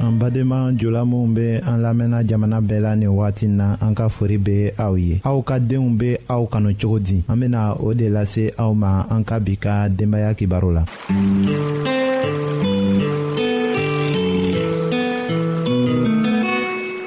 an badenma jula minw be an lamɛnna jamana bɛɛ la nin wagati na an ka fori be aw ye aw ka denw be aw kanu cogo di an bena o de lase aw ma an ka bi ka denbaaya kibaru la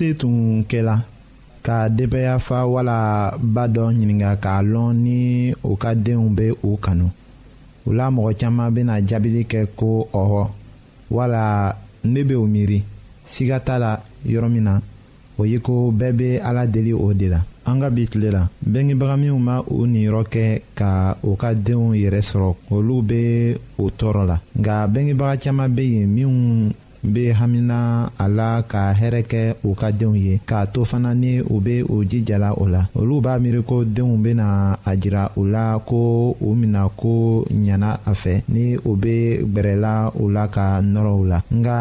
se tun kɛla ka denbaya fa wala ba dɔ ɲininka k'a lɔn ni u ka denw bɛ u kanu o la mɔgɔ caman bɛna jaabili kɛ ko ɔhɔ wala ne bɛ o miiri siga t'a la yɔrɔ min na o ye ko bɛɛ bɛ ala deli o de la an ka bi tile la bɛngebaga minnu ma u niyɔrɔ kɛ ka u ka denw yɛrɛ sɔrɔ olu bɛ o tɔɔrɔ la nka bɛngebaga caman bɛ yen minnu n bɛ hamina a la ka hɛrɛ kɛ u ka denw ye k'a to fana ni u bɛ u jijala o la olu b'a miiri ko denw bɛna a jira u la ko u mina ko ɲana a fɛ ni u bɛ gbɛrɛla u la ka nɔrɔ u la nka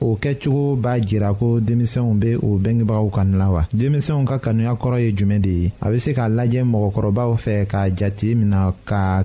o kɛcogo b'a jira ko denmisɛnw bɛ u bɛngebagaw kanu la wa denmisɛnw ka kanuya kɔrɔ ye jumɛn de ye a bɛ se k'a lajɛ mɔgɔkɔrɔbaw fɛ ka jate mina ka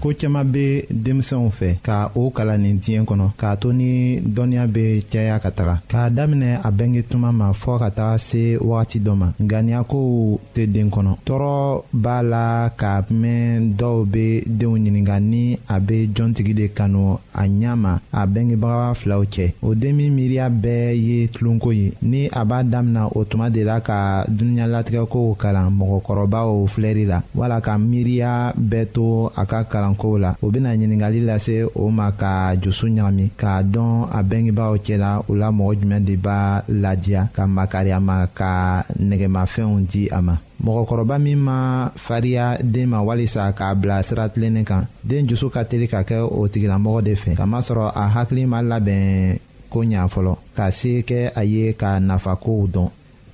ko caman bɛ denmisɛnw fɛ ka o kalan nin diɲɛ kɔnɔ k'a to ni dɔnniya bɛ caya ka taga k'a daminɛ a bɛnge tuma ma fɔ ka taa se wagati dɔ ma ŋaniyakow tɛ den kɔnɔ tɔɔrɔ b'a la ka mɛn dɔw bɛ denw ɲininka ni a bɛ jɔntigi de kanu a ɲɛ ma a bɛngebagawa filaw cɛ o den min miiriya bɛɛ ye tulonko ye ni a b'a damina o tuma de la ka duniɲalatigɛkow kalan mɔgɔkɔrɔbaw filɛri la wala ka miiriya bɛɛ to a ka kalankow la o bɛna ɲininkali lase o ma ka jusu ɲagami k'a dɔn a bɛngebaaw cɛla u la mɔgɔ jumɛn de b'a ladiya ka makari a ma ka nɛgɛmafɛnw di a ma mɔgɔkɔrɔba min ma fariya den ma walisa k'a bila sira tilennen kan den dusu ka teli ka kɛ o tigilamɔgɔ de fɛ kamasɔrɔ a hakili ma labɛn ko ɲa fɔlɔ ka se kɛ a ye ka nafa kow dɔn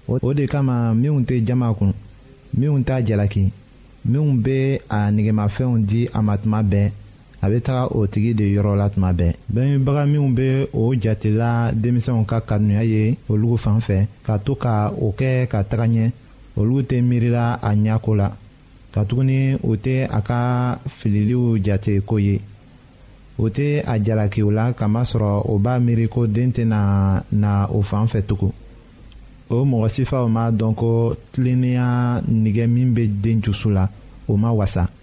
o de kama minnu tɛ jama kun minnu t'a jalaki minnu bɛ a negemafɛnw di a ma tuma bɛɛ a bɛ taga o tigi de yɔrɔ la tuma bɛɛ bɛnbaga minnu bɛ o jatela denmisɛnw ka kanuya ye olu fan fɛ ka to ka o kɛ ka taga ɲɛ olu tɛ miirila a ɲɛko la katuguni o tɛ a ka fililiw jate ko ye o tɛ a jalakiw la kamasɔrɔ o b'a miiri ko den tɛna na o fan fɛ tugun o mɔgɔ sifaw m'a dɔn ko tilennenya nɛgɛ min bɛ den dusu la o ma wasa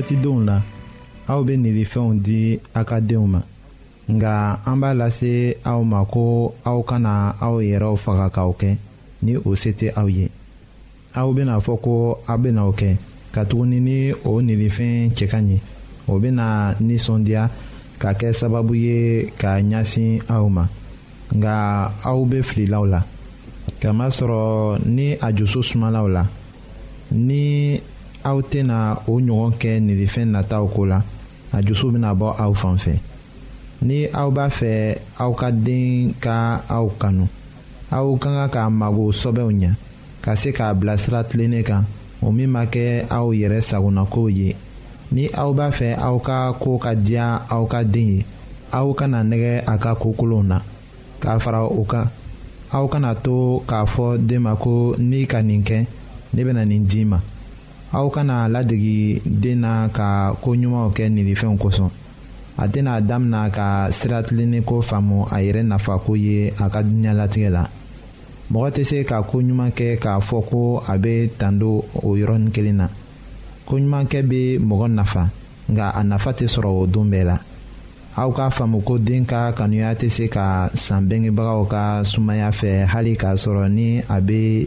fɛtidenw na aw bɛ nilifɛnw di a ka denw ma nka an b'a lase aw ma ko aw kana aw yɛrɛw faga k'aw kɛ ni o se tɛ aw ye aw bɛna fɔ ko aw bɛna o kɛ katuguni ni o nilifɛn cɛ ka ɲi o bɛna nisɔndiya ka kɛ sababu ye ka ɲɛsin aw ma nka aw bɛ fililaw la kamasɔrɔ ni a dusu sumalaw la ni aw tɛna o ɲɔgɔn kɛ nilifɛn nataw ko la a dusu bɛna bɔ aw fan fɛ ni aw b'a fɛ aw ka den ka aw kanu. aw ka kan k'a mago sɔbɛw ɲɛ ka se k'a bilasira tilennen kan o min ma kɛ aw yɛrɛ sagonakow ye ni aw b'a fɛ aw ka ko ka diya aw ka den ye aw kana nɛgɛ a ka ko kolonw na k'a fara o kan aw kana to k'a fɔ den ma ko n'i ka nin kɛ ne bɛna nin d'i ma aw kana ladege den na ka ko ɲumanw kɛ nilifɛnw kosɔn a tɛna a damina ka sira ko faamu a yɛrɛ nafa ko ye a ka diɲɛlatigɛ la mɔgɔ tɛ se ka ko ɲuman kɛ k'a fɔ ko a bɛ tando o yɔrɔnin kelen na ko ɲumankɛ bɛ mɔgɔ nafa nka a nafa tɛ sɔrɔ o don bɛɛ la aw k'a faamu ko den ka kanuya tɛ se ka san bɛngebagaw ka sumaya fɛ hali k'a sɔrɔ ni a bɛ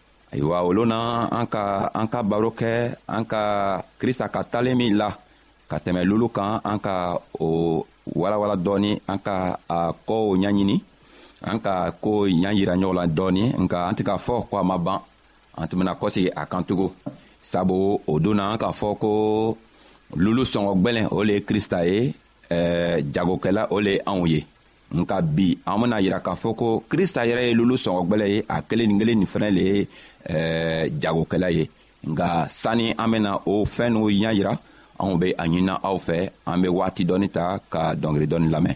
ayiwa olu na an ka an ka baro kɛ an ka krista ka talen min la ka tɛmɛ lulu kan an ka o walawala dɔɔni an ka a kɔw ɲaɲini an ka ko ɲa yira ɲɔgɔn la dɔɔni nka an tɛ ka fɔ ko a ma ban an tun bɛna kɔsegi a kan tugun sabu o don na an k'a fɔ ko lulu sɔngɔ gbɛlɛn o le ye krista ye ɛɛ jagokɛla o le ye anw ye nka bi an bena yira k'a fɔ ko krista yɛrɛ ye lulu sɔngɔgwɛlɛ ye a kelen nin kelen nin fɛnɛ le ye eh, jagokɛla ye nka sanni an bena o fɛɛn n'o ɲa yira anw be a ɲinina aw fɛ an be waati dɔɔni ta ka dɔngeri dɔɔni lamɛn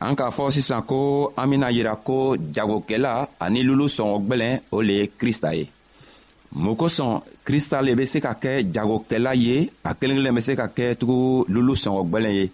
an k'a fɔ sisan ko an bena yira ko jagokɛla ani lulu sɔngɔ gwɛlɛn o le ye krista ye mun kosɔn krista le be se ka kɛ jagokɛla ye a kelen kelen be se ka kɛ tugu lulu sɔngɔ gwɛlɛn ye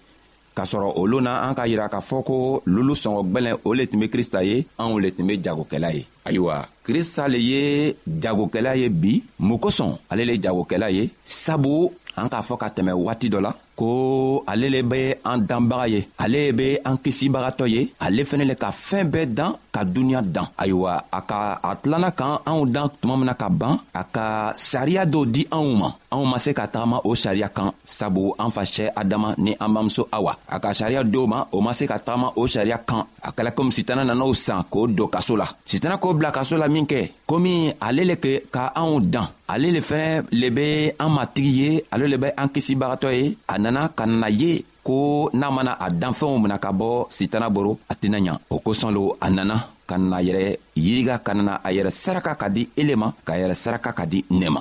k'a sɔrɔ olu na an ka yira k'a fɔ ko lulu sɔngɔ gwɛlɛn o le tun be krista ye anw le tun be jagokɛla ye ayiwa krista le ye jagokɛla ye bi mun kosɔn ale le jagokɛla ye sabu an k'a fɔ ka tɛmɛ waati dɔ la ko ale le be an danbaga ye ale be an kisibagatɔ ye ale fɛnɛ le ka fɛɛn bɛɛ dan ka duniɲa dan ayiwa a ka a tilana kan anw dan tuma mina ka ban a ka sariya dɔw di anw ma anw ma se ka tagama o sariya kan sabu an facɛ adama ni an bamuso awa a ka sariya dɔw ma o ma se ka tagama o sariya kan a kɛla komi sitana nana o san k'o don kaso la sitana k'o bila kaso la min kɛ komi ale le ke ka anw dan ale le fɛnɛ le be an matigi ye ale le be an kisibagatɔ ye a nana ka na ye ko n'a mana a danfɛnw mina ka bɔ sitana boro a tɛna ɲa o kosɔn lo a nana ka na yɛrɛ yiriga ka nana a yɛrɛ saraka ka di ele ma k'a yɛrɛ saraka ka di ne ma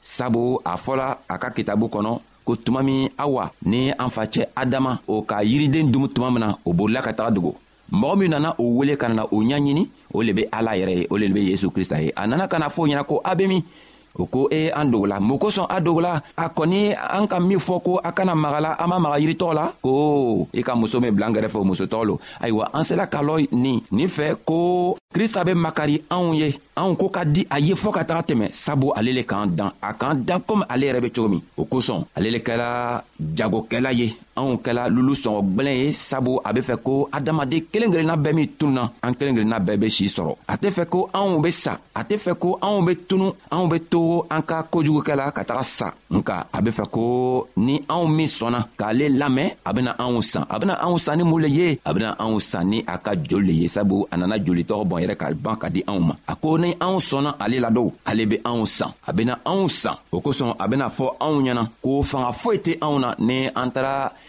sabu a fɔla a ka kitabu kɔnɔ ko tuma min awa ni an fa cɛ adama o ka yiriden dumu tuma min na o bolila ka taga dogo mɔgɔ min nana o wele ka nana o ɲaɲini o le be ala yɛrɛ ye o le be yezu krista ye a nana ka na fɔ ɲɛna ko a be min o ko e an dogola mun kosɔn a dogola a kɔni an ka min fɔ ko a kana magala an ma maga yiritɔgɔ la ko i ka muso min bilan gɛrɛfɛ o musotɔgɔ lo ayiwa an sela ka lɔ nin nin fɛ ko krista be makari anw ye anw ko ka di a ye fɔɔ ka taga tɛmɛ sabu ale le k'an dan a k'an dan komi ale yɛrɛ be cogo min o kosɔn ale le kɛla jagokɛla ye anw kɛla lulu sɔngɔ gwɛlɛn ye sabu a be fɛ ko adamaden kelen kelenna bɛɛ min tununa an kelen kelenna bɛɛ be sii sɔrɔ a tɛ fɛ ko anw be sa a tɛ fɛ ko anw be tunu anw be to an ka kojugukɛla ka taga sa nka a be fɛ ko ni anw min sɔnna k'ale lamɛn a bena anw san a bena anw san ni mun le ye a bena anw san ni a ka joli le ye sabu a nana joli tɔgɔ bɔn yɛrɛ ka ban ka di anw ma a ko ni anw sɔnna ale la don ale be anw san a bena anw san o kosɔn a bena fɔ anw ɲɛna ko fanga foyi tɛ anw na ni an taara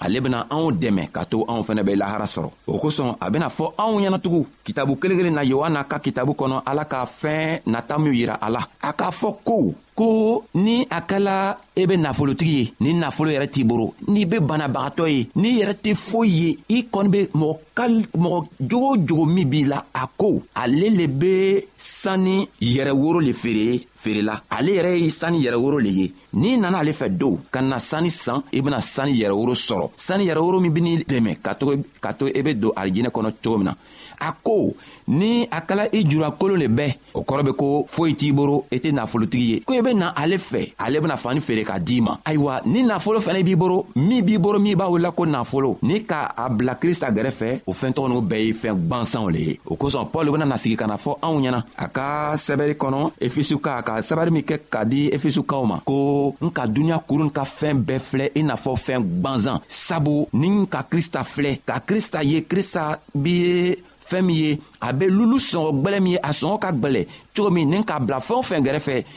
ale bena anw dɛmɛ ka to anw fɛnɛ be lahara sɔrɔ o kosɔn a bena fɔ anw ɲɛnatugun kitabu kelen kelen na yohana ka kitabu kɔnɔ ala ka fɛɛn nata minw yira a la a k'a fɔ ko ko ni a kɛla e be nafolotigi ye ni nafolo yɛrɛ t'i boro n'i be banabagatɔ ye n'i yɛrɛ tɛ foyi ye i kɔni be mɔgɔ kal mɔgɔ jogo o jogo min b'i la a ko ale le be sanni yɛrɛ woro le feere feerela ale yɛrɛ ye sanni yɛrɛ woro le ye n'i nana ale fɛ dow ka na sanni san i bena sanni yɛrɛworo sɔrɔ sanni yɛrɛworo min beni dɛmɛ ka to ka to i be don arijinɛ kɔnɔ cogo min na a ko ni a kala i jura kolon le bɛɛ o kɔrɔ be ko foyi t'i boro i tɛ nafolotigi ye ko i be na ale fɛ ale bena fani feere ka d'i ma ayiwa ni nafolo fɛnɛ b'i boro min b'i boro min b'a wulila ko nafolo ni ka a bila krista gɛrɛfɛ o fɛɛntɔgɔ n'o bɛɛ ye fɛɛn gwansanw le ye o kosɔn pɔl bena na sigi ka na fɔ anw ɲɛna a ka sɛbɛri kɔnɔ efisuka ka sabari min kɛ ka di efisukaw ma ko n ka duniɲa kurun ka fɛɛn bɛɛ filɛ i n'a fɔ fɛɛn gwanzan sabu ni ka krista filɛ ka krista ye krista bi ye fɛɛn min ye a be lulu sɔngɔ gwɛlɛ min ye a sɔngɔ ka gwɛlɛ cogo min ni k'a bila fɛɛn o fɛn gɛrɛfɛ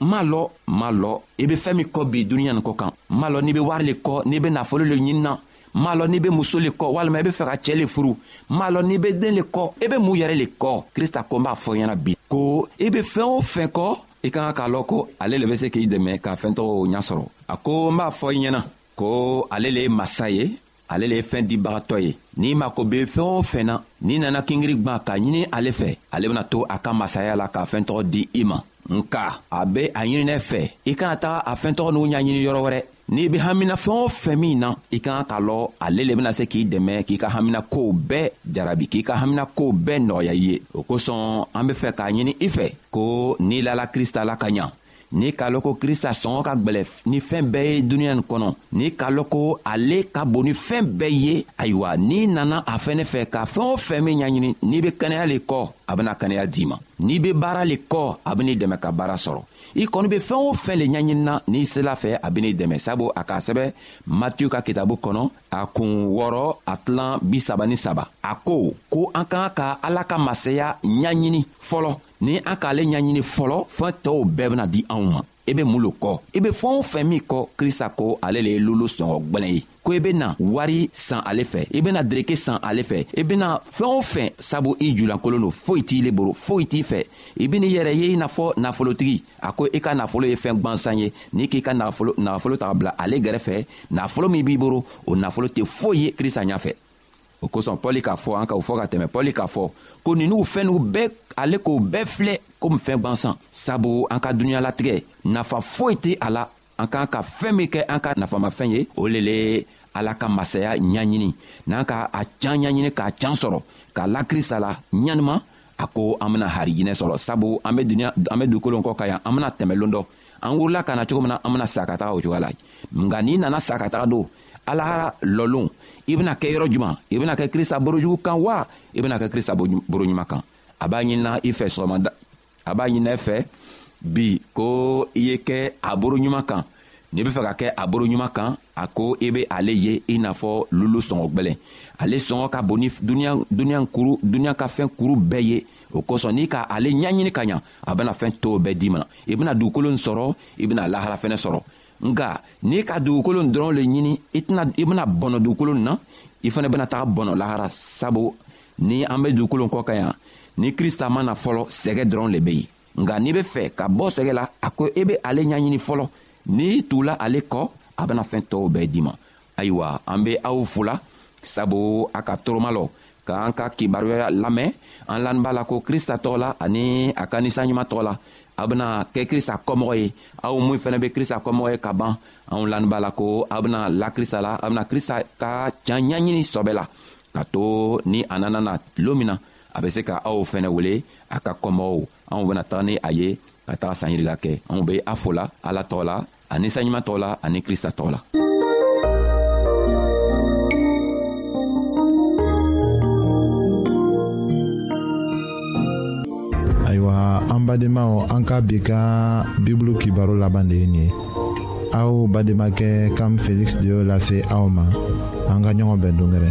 m'a lɔ m'a lɔ i be fɛɛn min kɔ bi duniɲa nin kɔ kan m'a lɔ n'i be wari le kɔ n'i be nafolo le ɲinina m'a lɔ n'i be muso le kɔ walima i be fɛ ka cɛɛ le furu m'a lɔ n'i be den le kɔ i be mun yɛrɛ le kɔ krista ko n b'a fɔ ɲɛna bi ko i be fɛɛn o fɛn kɔ i ka kan k'a lɔn ko ale le be se k'i dɛmɛ ka fɛɛntɔgɔw ɲa sɔrɔ a ko n b'a fɔ i ɲɛna ko ale le ye masa ye ale le ye fɛɛn dibagatɔ ye n'i mako be fɛɛn o fɛn na n'i nana kingiri gwan k'a ɲini ale fɛ ale bena to a ka masaya la k'a fɛɛn tɔgɔ di i ma nka a be a ɲininɛ fɛ i kana taga a fɛɛn tɔgɔ n'u ɲaɲini yɔrɔ wɛrɛ n'i be hamina fɛɛn o fɛn min na i kan k'a lɔ ale le bena se k'i dɛmɛ k'i ka hamina kow bɛɛ jarabi k'i ka hamina kow bɛɛ nɔgɔya i ye o kosɔn an be fɛ k'a ɲini i fɛ ko n'i lala krista la ka ɲa ni k'a lɔn ko krista sɔngɔ ka gwɛlɛ ni fɛɛn bɛɛ ye duniɲa nin kɔnɔ ni k'a lɔn ko ale ka bon ni fɛɛn bɛɛ ye ayiwa n'i nana a fɛnɛ fɛ ka fɛɛn o fɛn min ɲaɲini n'i be kɛnɛya le kɔ a bena kɛnɛya d'i ma n'i be baara le kɔ a ben'i dɛmɛ ka baara sɔrɔ i kɔni be fɛɛn o fɛn le ɲaɲinina n'i sela fɛ a ben'i dɛmɛ sabu a k'a sɛbɛ matiyu ka kitabu kɔnɔ a kun wɔrɔ a tilan bisaba ni saba a ko ko an k'an ka ala ka masaya ɲaɲini fɔlɔ ni an k'ale ɲɛɲini fɔlɔ fɛn tɔw bɛɛ bena di anw ma i be mun lo kɔ i be fɛɛn o fɛn min kɔ krista ko ale le ye lolo sɔngɔ gwɛlɛn ye ko i bena wari san ale fɛ i bena dereke san ale fɛ i bena fɛɛn o fɛn sabu i julankolon lo foyi t'i le boro foyi t'i fɛ i ben'i yɛrɛ ye i n'a fɔ nafolotigi a ko i ka nafolo ye fɛɛn gwansan ye n'i k'i ka nafolo taga bila ale gɛrɛfɛ nafolo min b'i boro o nafolo tɛ foyi ye krista ɲafɛ o kosɔn pɔli k'a fɔ an ka o fɔ ka tɛmɛ pɔli k'a fɔ ko ninnu fɛn n'u bɛɛ ale k'o bɛɛ filɛ komi fɛn gwansan sabu an ka dunuɲalatigɛ nafa foyi tɛ a la an k'an ka fɛn min kɛ an ka nafamafɛn ye o le le ala ka masaya ɲaɲini n'an ka a can ɲaɲini k'a can sɔrɔ k'a la krista la ɲanima a ko an bena harijinɛ sɔrɔ sabu an be dugukolo kɔ ka yan an bena tɛmɛlon dɔ an wurula ka na cogo min na an bena sa ka taga o cogoya la nka n'i nana sa ka taga don alahara lɔlon i bena kɛ yɔrɔ juman i bena kɛ krista borojugu kan wa i bena kɛ krista boroɲuman kan a b'a ɲinina i fɛ sɔgɔmada a b'a ɲinina i fɛ bi ko i ye kɛ a boroɲuman kan n'i be fɛ ka kɛ a boroɲuman kan a ko i be ale ye i n'a fɔ lulu sɔngɔ gwɛlɛn ale sɔngɔ ka bon ni duniɲa kuru duniɲa ka fɛn kuru bɛɛ ye o kosɔn n'i ka ale ɲaɲini ka ɲa a bɛna fɛn tɔw bɛɛ d'i ma i bɛna dugukolo in sɔrɔ i bɛna lahara fɛnɛ sɔrɔ nka n'i ka dugukolo in dɔrɔn le ɲini i tɛna i bɛna bɔnɔ dugukolo in na i fana bɛna taga bɔnɔ lahara sabu ni an bɛ dugukolo kɔ kan yan ni krista ma na fɔlɔ sɛgɛ dɔrɔn le bɛ yen nka n'i bɛ fɛ ka bɔ sɛgɛ la a ko e bɛ ale ɲɛɲini fɔlɔ n'i tugula ale kɔ a bɛna fɛn tɔw bɛɛ d'i ma ayiwa an be aw fola sabu a ka toroma lɔ k'an ka kibaruya lamɛn an lani b'a la ko krista tɔgɔ la ani a ka ninsanɲuman tɔgɔ la a bena kɛ krista kɔmɔgɔ ye aw min fɛnɛ be krista kɔmɔgɔ ye ka ban anw lani b'a la ko a bena la krista la a bena krista ka can ɲaɲini sɔbɛ la ka to ni a nana na loon min na a be se ka aw fɛnɛ wele a ka kɔmɔgɔw anw bena taga ni a ye ka taga sanɲirila kɛ anw be a fola ala tɔgɔ la ani saɲuman tɔgɔ la ani krista tɔgɔ la ayiwa an badenmaw an ka bi ka bibulu kibaro laban de ye nin ye aw bademakɛ kam feliksi de y'o lase aw ma an ka ɲɔgɔn bɛn dongɛrɛ